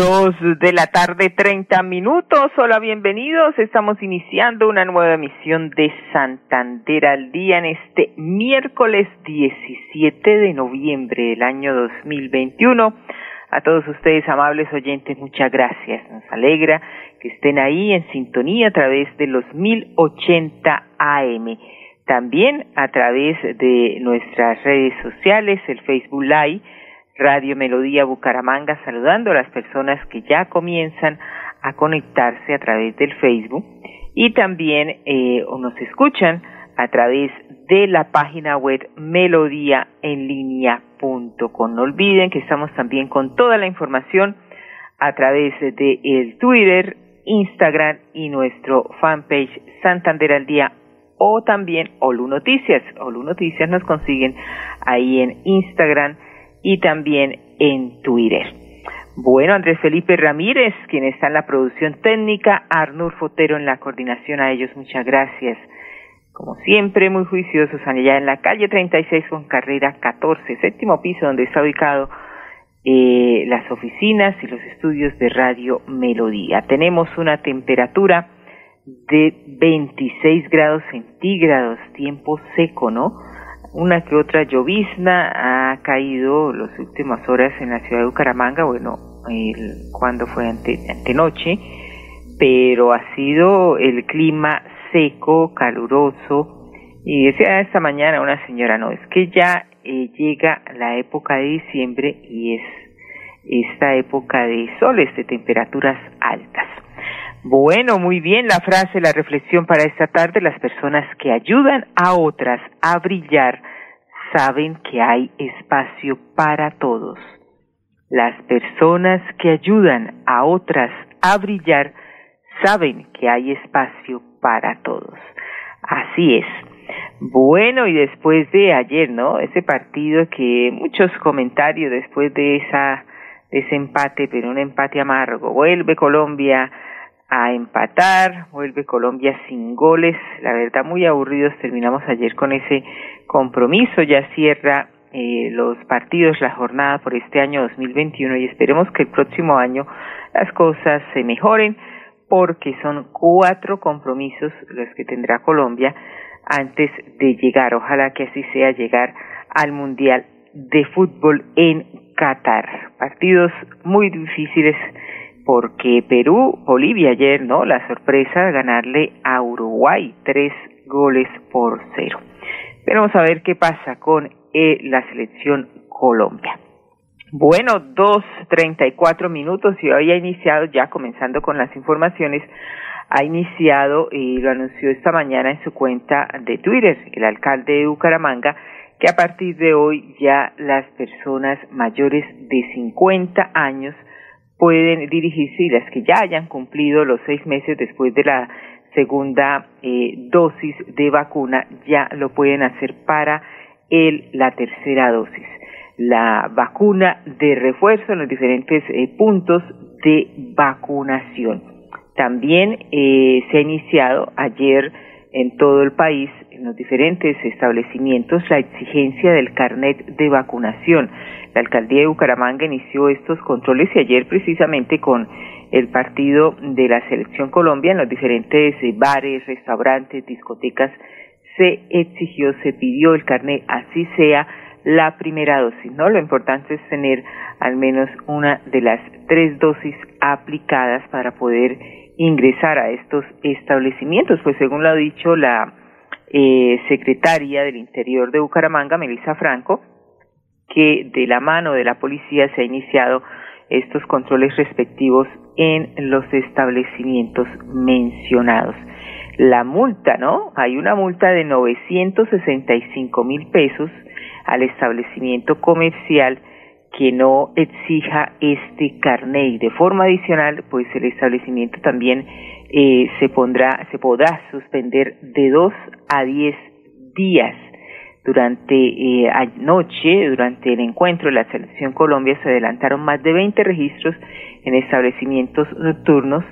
Dos de la tarde, treinta minutos. Hola, bienvenidos. Estamos iniciando una nueva emisión de Santander al Día en este miércoles 17 de noviembre del año 2021. A todos ustedes, amables oyentes, muchas gracias. Nos alegra que estén ahí en sintonía a través de los 1080 AM. También a través de nuestras redes sociales, el Facebook Live Radio Melodía Bucaramanga, saludando a las personas que ya comienzan a conectarse a través del Facebook y también eh, nos escuchan a través de la página web melodíaenlínea.com. No olviden que estamos también con toda la información a través de el Twitter, Instagram y nuestro fanpage Santander al Día o también Olu Noticias. Olu Noticias nos consiguen ahí en Instagram y también en Twitter. Bueno, Andrés Felipe Ramírez, quien está en la producción técnica, Arnur Fotero en la coordinación, a ellos muchas gracias. Como siempre, muy juiciosos allá en la calle 36 con carrera 14, séptimo piso donde está ubicado eh, las oficinas y los estudios de Radio Melodía. Tenemos una temperatura de 26 grados centígrados, tiempo seco, ¿no? Una que otra llovizna ha caído las últimas horas en la ciudad de Bucaramanga, bueno, cuando fue ante, antenoche, pero ha sido el clima seco, caluroso, y decía esta mañana una señora, no, es que ya eh, llega la época de diciembre y es esta época de soles, de temperaturas altas. Bueno, muy bien la frase, la reflexión para esta tarde. Las personas que ayudan a otras a brillar saben que hay espacio para todos. Las personas que ayudan a otras a brillar saben que hay espacio para todos. Así es. Bueno, y después de ayer, ¿no? Ese partido que muchos comentarios después de esa ese empate, pero un empate amargo. Vuelve Colombia a empatar, vuelve Colombia sin goles, la verdad muy aburridos terminamos ayer con ese compromiso, ya cierra eh, los partidos, la jornada por este año 2021 y esperemos que el próximo año las cosas se mejoren porque son cuatro compromisos los que tendrá Colombia antes de llegar, ojalá que así sea llegar al Mundial de Fútbol en Qatar. Partidos muy difíciles porque Perú, Bolivia ayer, ¿no? La sorpresa, ganarle a Uruguay tres goles por cero. Pero vamos a ver qué pasa con eh, la selección Colombia. Bueno, dos treinta y cuatro minutos y hoy ha iniciado, ya comenzando con las informaciones, ha iniciado y lo anunció esta mañana en su cuenta de Twitter el alcalde de Bucaramanga que a partir de hoy ya las personas mayores de 50 años pueden dirigirse y las que ya hayan cumplido los seis meses después de la segunda eh, dosis de vacuna ya lo pueden hacer para el, la tercera dosis. La vacuna de refuerzo en los diferentes eh, puntos de vacunación. También eh, se ha iniciado ayer en todo el país, en los diferentes establecimientos, la exigencia del carnet de vacunación la alcaldía de Bucaramanga inició estos controles y ayer precisamente con el partido de la Selección Colombia en los diferentes eh, bares, restaurantes, discotecas se exigió, se pidió el carnet, así sea la primera dosis, ¿no? Lo importante es tener al menos una de las tres dosis aplicadas para poder ingresar a estos establecimientos, pues según lo ha dicho la eh, secretaria del Interior de Bucaramanga, Melissa Franco, que de la mano de la policía se ha iniciado estos controles respectivos en los establecimientos mencionados. La multa, ¿no? Hay una multa de 965 mil pesos al establecimiento comercial que no exija este carnet. Y de forma adicional, pues el establecimiento también eh, se pondrá, se podrá suspender de dos a diez días. Durante eh, anoche, durante el encuentro la Selección Colombia, se adelantaron más de 20 registros en establecimientos nocturnos,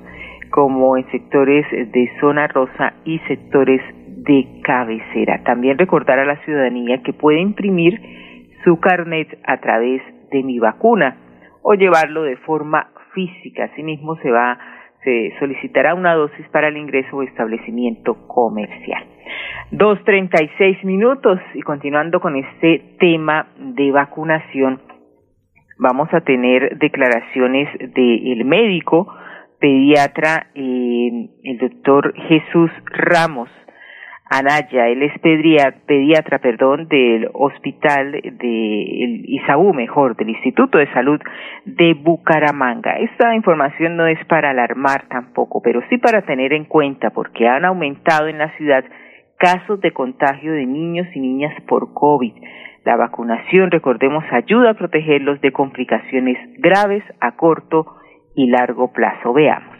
como en sectores de zona rosa y sectores de cabecera. También recordar a la ciudadanía que puede imprimir su carnet a través de mi vacuna o llevarlo de forma física. Asimismo se va se solicitará una dosis para el ingreso o establecimiento comercial. Dos treinta y seis minutos y continuando con este tema de vacunación, vamos a tener declaraciones del médico pediatra, eh, el doctor Jesús Ramos, Anaya, él es pediatra, perdón, del hospital de Isaú, mejor, del Instituto de Salud de Bucaramanga. Esta información no es para alarmar tampoco, pero sí para tener en cuenta porque han aumentado en la ciudad casos de contagio de niños y niñas por COVID. La vacunación, recordemos, ayuda a protegerlos de complicaciones graves a corto y largo plazo. Veamos.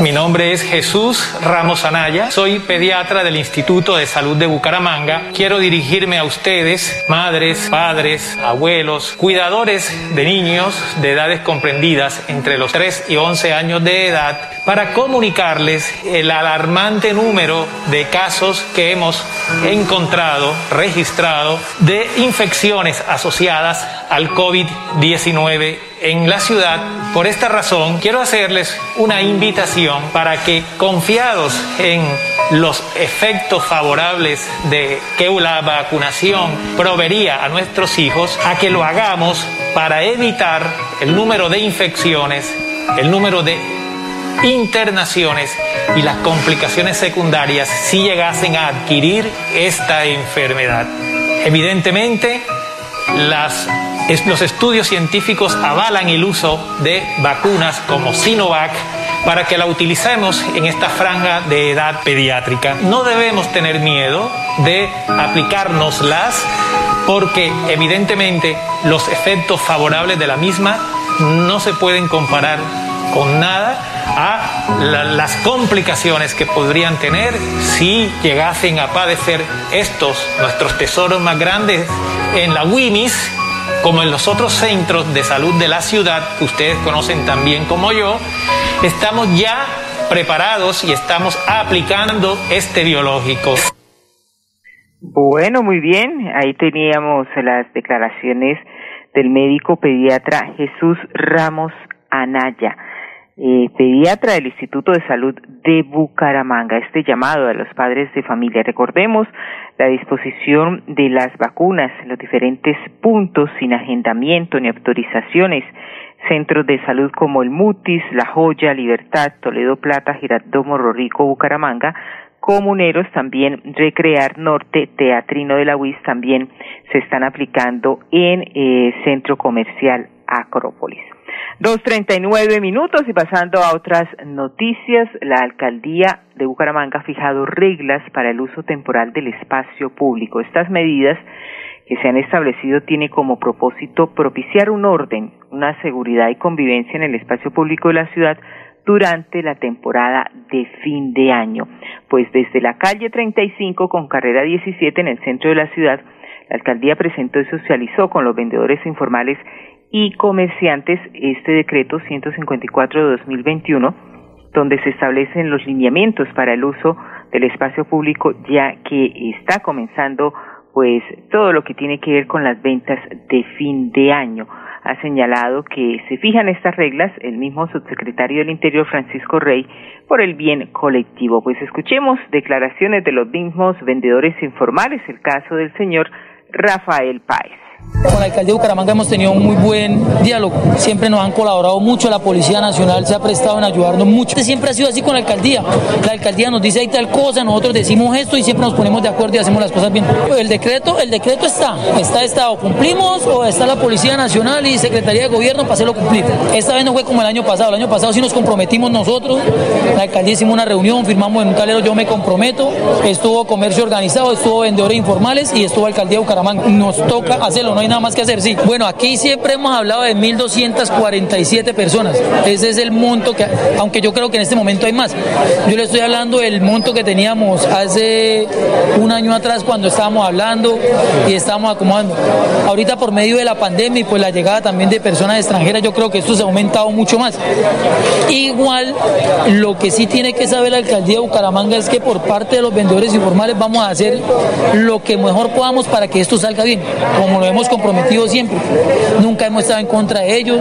Mi nombre es Jesús Ramos Anaya, soy pediatra del Instituto de Salud de Bucaramanga. Quiero dirigirme a ustedes, madres, padres, abuelos, cuidadores de niños de edades comprendidas entre los 3 y 11 años de edad, para comunicarles el alarmante número de casos que hemos encontrado, registrado, de infecciones asociadas al COVID-19 en la ciudad. Por esta razón, quiero hacerles una invitación para que, confiados en los efectos favorables de que la vacunación proveería a nuestros hijos, a que lo hagamos para evitar el número de infecciones, el número de internaciones y las complicaciones secundarias si llegasen a adquirir esta enfermedad. Evidentemente, los estudios científicos avalan el uso de vacunas como Sinovac para que la utilicemos en esta franja de edad pediátrica. No debemos tener miedo de aplicárnoslas porque evidentemente los efectos favorables de la misma no se pueden comparar con nada a las complicaciones que podrían tener si llegasen a padecer estos, nuestros tesoros más grandes, en la WIMIS, como en los otros centros de salud de la ciudad, que ustedes conocen también como yo, estamos ya preparados y estamos aplicando este biológico. Bueno, muy bien, ahí teníamos las declaraciones del médico pediatra Jesús Ramos Anaya. Eh, pediatra del Instituto de Salud de Bucaramanga. Este llamado a los padres de familia. Recordemos la disposición de las vacunas en los diferentes puntos sin agendamiento ni autorizaciones. Centros de salud como el Mutis, La Joya, Libertad, Toledo Plata, Girardot, Morro Rico, Bucaramanga, comuneros también Recrear Norte, Teatrino de la UIS también se están aplicando en eh, Centro Comercial Acrópolis. Dos treinta y nueve minutos y pasando a otras noticias, la alcaldía de Bucaramanga ha fijado reglas para el uso temporal del espacio público. Estas medidas que se han establecido tienen como propósito propiciar un orden, una seguridad y convivencia en el espacio público de la ciudad durante la temporada de fin de año. Pues desde la calle 35 con carrera 17 en el centro de la ciudad, la alcaldía presentó y socializó con los vendedores informales y comerciantes este decreto 154 de 2021, donde se establecen los lineamientos para el uso del espacio público, ya que está comenzando pues todo lo que tiene que ver con las ventas de fin de año. Ha señalado que se fijan estas reglas el mismo subsecretario del Interior Francisco Rey por el bien colectivo. Pues escuchemos declaraciones de los mismos vendedores informales, el caso del señor Rafael Páez. Con la alcaldía de Bucaramanga hemos tenido un muy buen diálogo. Siempre nos han colaborado mucho. La Policía Nacional se ha prestado en ayudarnos mucho. Siempre ha sido así con la alcaldía. La alcaldía nos dice hay tal cosa, nosotros decimos esto y siempre nos ponemos de acuerdo y hacemos las cosas bien. El decreto, el decreto está. Está estado. Cumplimos o está la Policía Nacional y Secretaría de Gobierno para hacerlo cumplir. Esta vez no fue como el año pasado. El año pasado sí nos comprometimos nosotros. La alcaldía hicimos una reunión, firmamos en un calero yo me comprometo. Estuvo comercio organizado, estuvo vendedores informales y estuvo alcaldía de Bucaramanga. Nos toca hacerlo no hay nada más que hacer, sí. Bueno, aquí siempre hemos hablado de 1.247 personas. Ese es el monto que, aunque yo creo que en este momento hay más. Yo le estoy hablando del monto que teníamos hace un año atrás cuando estábamos hablando y estábamos acomodando. Ahorita por medio de la pandemia y pues la llegada también de personas extranjeras, yo creo que esto se ha aumentado mucho más. Igual, lo que sí tiene que saber la alcaldía de Bucaramanga es que por parte de los vendedores informales vamos a hacer lo que mejor podamos para que esto salga bien, como lo hemos comprometido siempre. Nunca hemos estado en contra de ellos,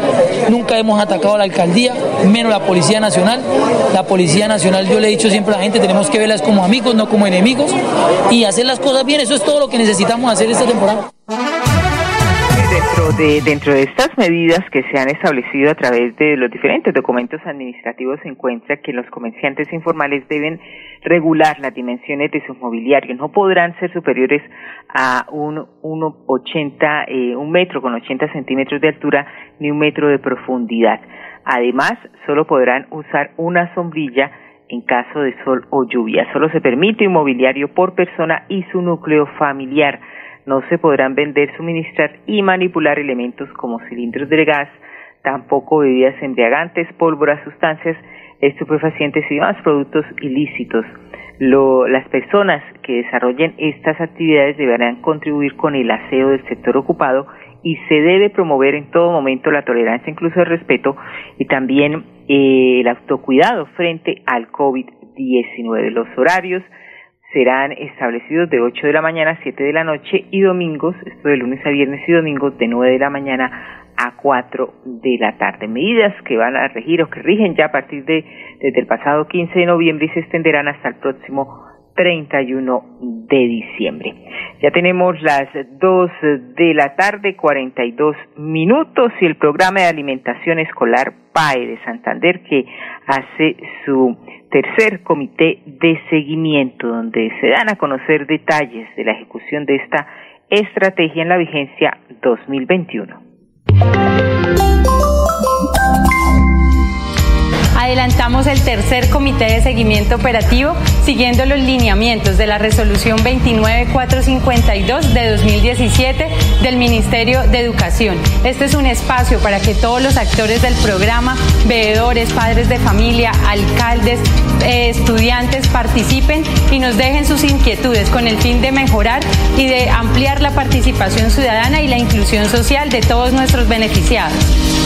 nunca hemos atacado a la alcaldía, menos la Policía Nacional. La Policía Nacional, yo le he dicho siempre a la gente, tenemos que verlas como amigos, no como enemigos, y hacer las cosas bien, eso es todo lo que necesitamos hacer esta temporada. Dentro de, dentro de estas medidas que se han establecido a través de los diferentes documentos administrativos se encuentra que los comerciantes informales deben regular las dimensiones de sus mobiliarios. No podrán ser superiores a un, 1,80, eh, un metro con 80 centímetros de altura ni un metro de profundidad. Además, solo podrán usar una sombrilla en caso de sol o lluvia. Solo se permite un mobiliario por persona y su núcleo familiar no se podrán vender, suministrar y manipular elementos como cilindros de gas, tampoco bebidas embriagantes, pólvora, sustancias estupefacientes y demás productos ilícitos. las personas que desarrollen estas actividades deberán contribuir con el aseo del sector ocupado y se debe promover en todo momento la tolerancia, incluso el respeto y también eh, el autocuidado frente al COVID-19. Los horarios serán establecidos de 8 de la mañana a 7 de la noche y domingos, esto de lunes a viernes y domingos, de 9 de la mañana a 4 de la tarde. Medidas que van a regir o que rigen ya a partir de desde el pasado 15 de noviembre y se extenderán hasta el próximo 31 de diciembre. Ya tenemos las 2 de la tarde, 42 minutos y el programa de alimentación escolar PAE de Santander que hace su tercer comité de seguimiento donde se dan a conocer detalles de la ejecución de esta estrategia en la vigencia 2021. Adelantamos el tercer comité de seguimiento operativo siguiendo los lineamientos de la resolución 29452 de 2017 del Ministerio de Educación. Este es un espacio para que todos los actores del programa, veedores, padres de familia, alcaldes, eh, estudiantes participen y nos dejen sus inquietudes con el fin de mejorar y de ampliar la participación ciudadana y la inclusión social de todos nuestros beneficiados.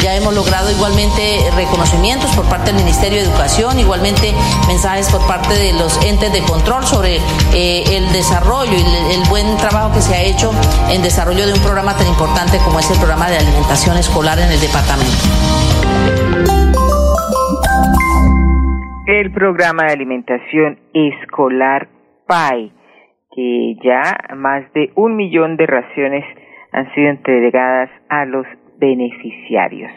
Ya hemos logrado igualmente reconocimientos por parte del Ministerio Ministerio de Educación, igualmente mensajes por parte de los entes de control sobre eh, el desarrollo y el, buen trabajo que se ha hecho en desarrollo de un programa tan importante como es el programa de alimentación escolar en el departamento. El programa de alimentación escolar PAI, que ya más de un millón de raciones han sido entregadas a los beneficiarios.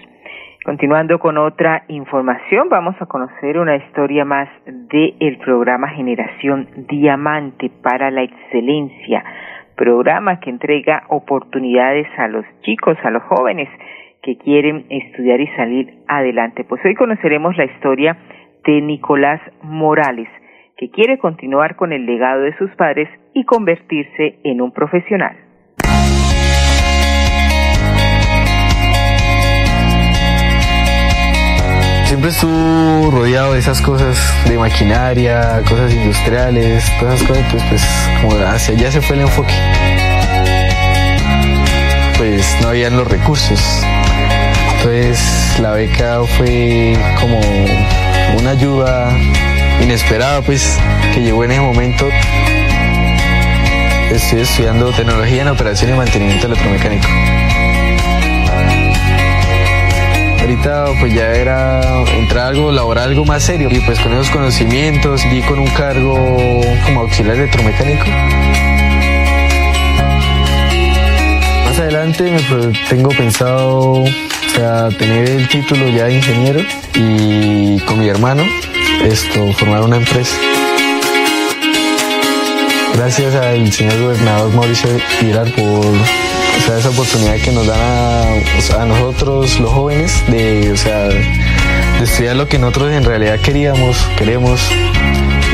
Continuando con otra información, vamos a conocer una historia más del programa Generación Diamante para la Excelencia, programa que entrega oportunidades a los chicos, a los jóvenes que quieren estudiar y salir adelante. Pues hoy conoceremos la historia de Nicolás Morales, que quiere continuar con el legado de sus padres y convertirse en un profesional. Siempre estuvo rodeado de esas cosas de maquinaria, cosas industriales, todas esas cosas, pues, pues como hacia allá se fue el enfoque. Pues no habían los recursos. Entonces la beca fue como una ayuda inesperada, pues, que llegó en ese momento. Estoy estudiando tecnología en operación y mantenimiento electromecánico. Ahorita pues ya era entrar algo laboral, algo más serio. Y pues con esos conocimientos y con un cargo como auxiliar electromecánico. Más adelante me tengo pensado o sea, tener el título ya de ingeniero y con mi hermano esto formar una empresa. Gracias al señor gobernador Mauricio Viral por esa oportunidad que nos dan a, nosotros los jóvenes de, o sea, estudiar lo que nosotros en realidad queríamos, queremos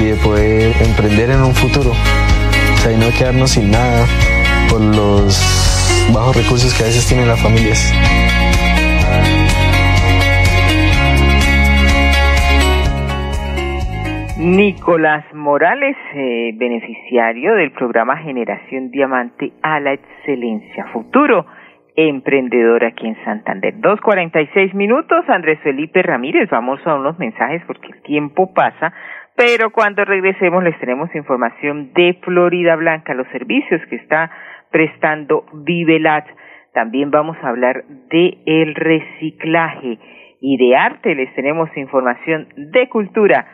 y de poder emprender en un futuro. O sea, y no quedarnos sin nada por los bajos recursos que a veces tienen las familias. Nicolás Morales, eh, beneficiario del programa Generación Diamante a la Excelencia Futuro, emprendedor aquí en Santander. 2.46 minutos, Andrés Felipe Ramírez, vamos a unos mensajes porque el tiempo pasa, pero cuando regresemos les tenemos información de Florida Blanca, los servicios que está prestando Vivelat. También vamos a hablar de el reciclaje y de arte, les tenemos información de cultura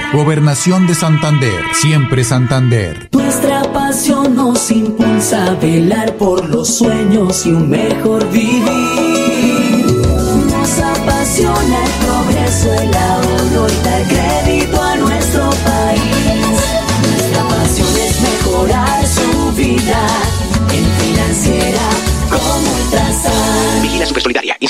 Gobernación de Santander, siempre Santander. Nuestra pasión nos impulsa a velar por los sueños y un mejor vivir.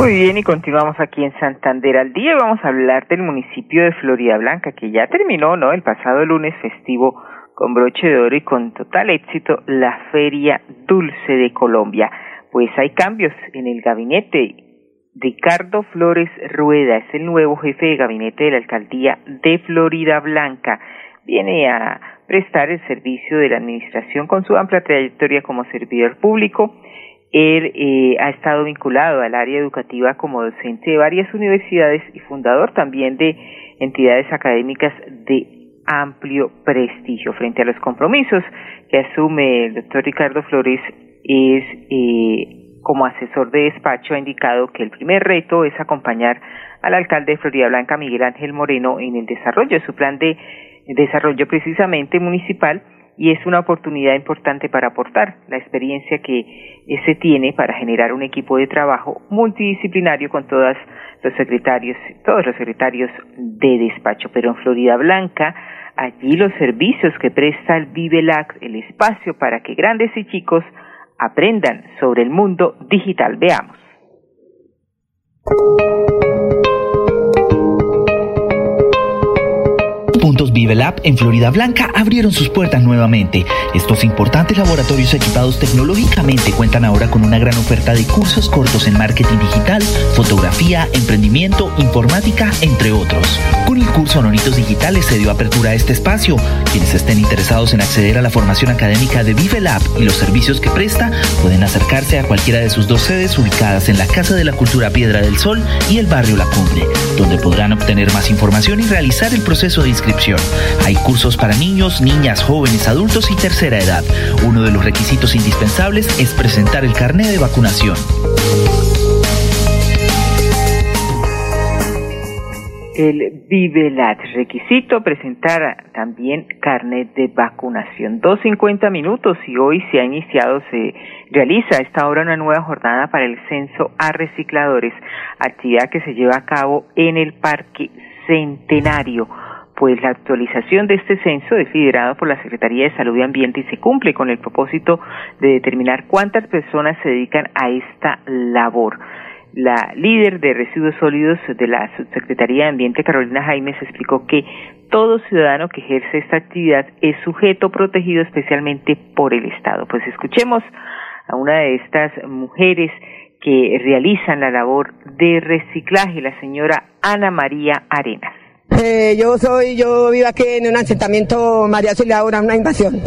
Muy bien, y continuamos aquí en Santander al día. Vamos a hablar del municipio de Florida Blanca, que ya terminó, ¿no? El pasado lunes festivo con broche de oro y con total éxito la Feria Dulce de Colombia. Pues hay cambios en el gabinete. Ricardo Flores Rueda es el nuevo jefe de gabinete de la alcaldía de Florida Blanca. Viene a prestar el servicio de la administración con su amplia trayectoria como servidor público él eh, ha estado vinculado al área educativa como docente de varias universidades y fundador también de entidades académicas de amplio prestigio. Frente a los compromisos que asume el doctor Ricardo Flores, es eh, como asesor de despacho ha indicado que el primer reto es acompañar al alcalde de Florida Blanca, Miguel Ángel Moreno, en el desarrollo de su plan de desarrollo precisamente municipal y es una oportunidad importante para aportar la experiencia que se tiene para generar un equipo de trabajo multidisciplinario con todos los secretarios, todos los secretarios de despacho. Pero en Florida Blanca, allí los servicios que presta el Vivelac, el espacio para que grandes y chicos aprendan sobre el mundo digital. Veamos. Puntos ViveLab en Florida Blanca abrieron sus puertas nuevamente. Estos importantes laboratorios equipados tecnológicamente cuentan ahora con una gran oferta de cursos cortos en marketing digital, fotografía, emprendimiento, informática, entre otros. Con el curso Nonitos Digitales se dio apertura a este espacio. Quienes estén interesados en acceder a la formación académica de ViveLab y los servicios que presta pueden acercarse a cualquiera de sus dos sedes ubicadas en la Casa de la Cultura Piedra del Sol y el barrio La Cumbre, donde podrán obtener más información y realizar el proceso de inscripción hay cursos para niños, niñas, jóvenes, adultos y tercera edad. Uno de los requisitos indispensables es presentar el carnet de vacunación. el Vivelat. Requisito presentar también carnet de vacunación. Dos cincuenta minutos y hoy se ha iniciado, se realiza esta hora una nueva jornada para el censo a recicladores, actividad que se lleva a cabo en el Parque Centenario pues la actualización de este censo es liderado por la Secretaría de Salud y Ambiente y se cumple con el propósito de determinar cuántas personas se dedican a esta labor. La líder de residuos sólidos de la Subsecretaría de Ambiente, Carolina Jaimes, explicó que todo ciudadano que ejerce esta actividad es sujeto protegido especialmente por el Estado. Pues escuchemos a una de estas mujeres que realizan la labor de reciclaje, la señora Ana María Arenas Eh, yo soy, yo vivo aquí en un asentamiento María Laura, una invasión.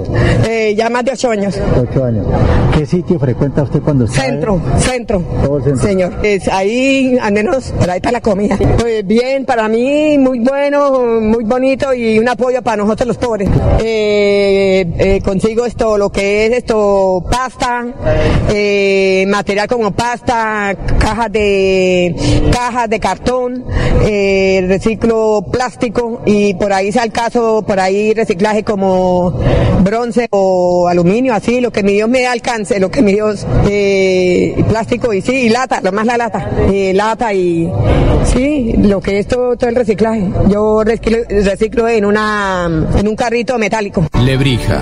Eh, ya más de ocho años. Ocho años. ¿Qué sitio frecuenta usted cuando está? Centro, centro. Señor. Es ahí, al menos, por ahí está la comida. Pues bien, para mí, muy bueno, muy bonito y un apoyo para nosotros los pobres. Eh, eh, consigo esto, lo que es esto, pasta, material como pasta, cajas de, cajas de cartón, reciclo plástico y por ahí sea el caso, por ahí reciclaje como bronce o aluminio, así, lo que mi Dios me alcance, lo que mi Dios, eh, plástico y sí, y lata, lo más la lata, eh, lata y sí, lo que es todo, todo el reciclaje. Yo reciclo, reciclo en una, en un carrito metálico. Lebrija.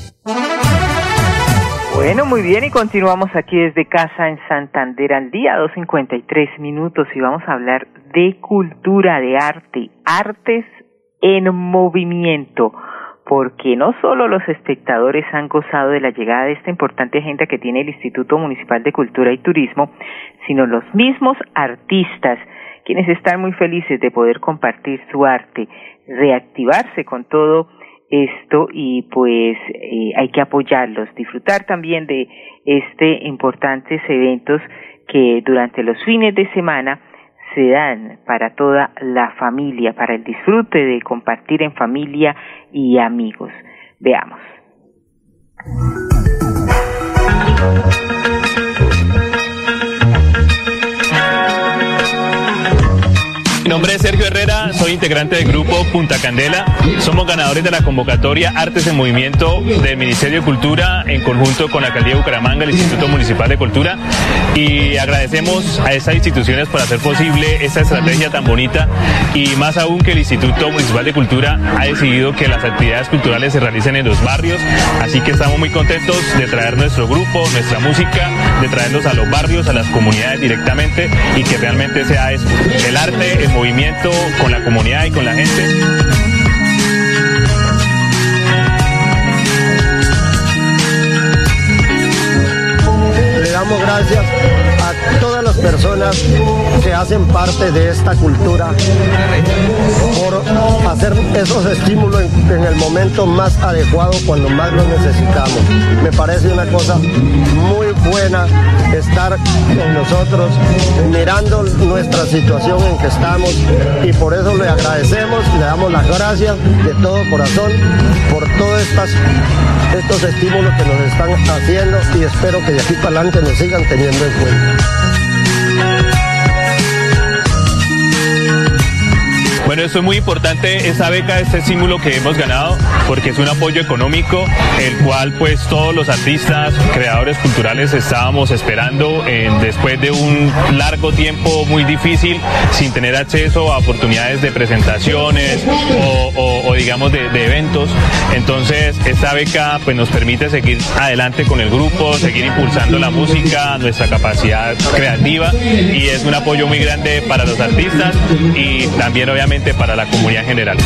Bueno, muy bien, y continuamos aquí desde casa en Santander al día, 2.53 minutos, y vamos a hablar de cultura, de arte, artes en movimiento, porque no solo los espectadores han gozado de la llegada de esta importante agenda que tiene el Instituto Municipal de Cultura y Turismo, sino los mismos artistas, quienes están muy felices de poder compartir su arte, reactivarse con todo esto y pues eh, hay que apoyarlos, disfrutar también de este importantes eventos que durante los fines de semana se dan para toda la familia, para el disfrute de compartir en familia y amigos. Veamos. Integrante del grupo Punta Candela. Somos ganadores de la convocatoria Artes en Movimiento del Ministerio de Cultura en conjunto con la Alcaldía de Bucaramanga, el Instituto Municipal de Cultura. Y agradecemos a estas instituciones por hacer posible esta estrategia tan bonita y más aún que el Instituto Municipal de Cultura ha decidido que las actividades culturales se realicen en los barrios. Así que estamos muy contentos de traer nuestro grupo, nuestra música, de traerlos a los barrios, a las comunidades directamente y que realmente sea eso, el arte, el movimiento con la comunidad y con la gente. Le damos gracias a todas personas que hacen parte de esta cultura por hacer esos estímulos en, el momento más adecuado cuando más lo necesitamos. Me parece una cosa muy buena estar con nosotros mirando nuestra situación en que estamos y por eso le agradecemos, le damos las gracias de todo corazón por todos estas, estos estímulos que nos están haciendo y espero que de aquí para adelante nos sigan teniendo en cuenta. Bueno, esto es muy importante, esta beca, este estímulo que hemos ganado, porque es un apoyo económico, el cual pues todos los artistas, creadores culturales estábamos esperando después de un largo tiempo muy difícil, sin tener acceso a oportunidades de presentaciones o, digamos de, de eventos. Entonces, esta beca pues nos permite seguir adelante con el grupo, seguir impulsando la música, nuestra capacidad creativa y es un apoyo muy grande para los artistas y también obviamente para la comunidad en general.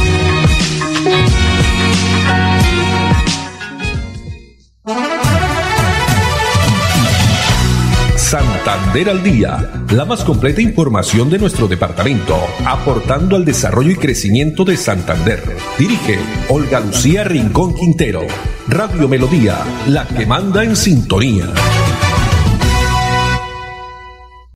Santander al Día, la más completa información de nuestro departamento, aportando al desarrollo y crecimiento de Santander. Dirige Olga Lucía Rincón Quintero. Radio Melodía, la que manda en sintonía.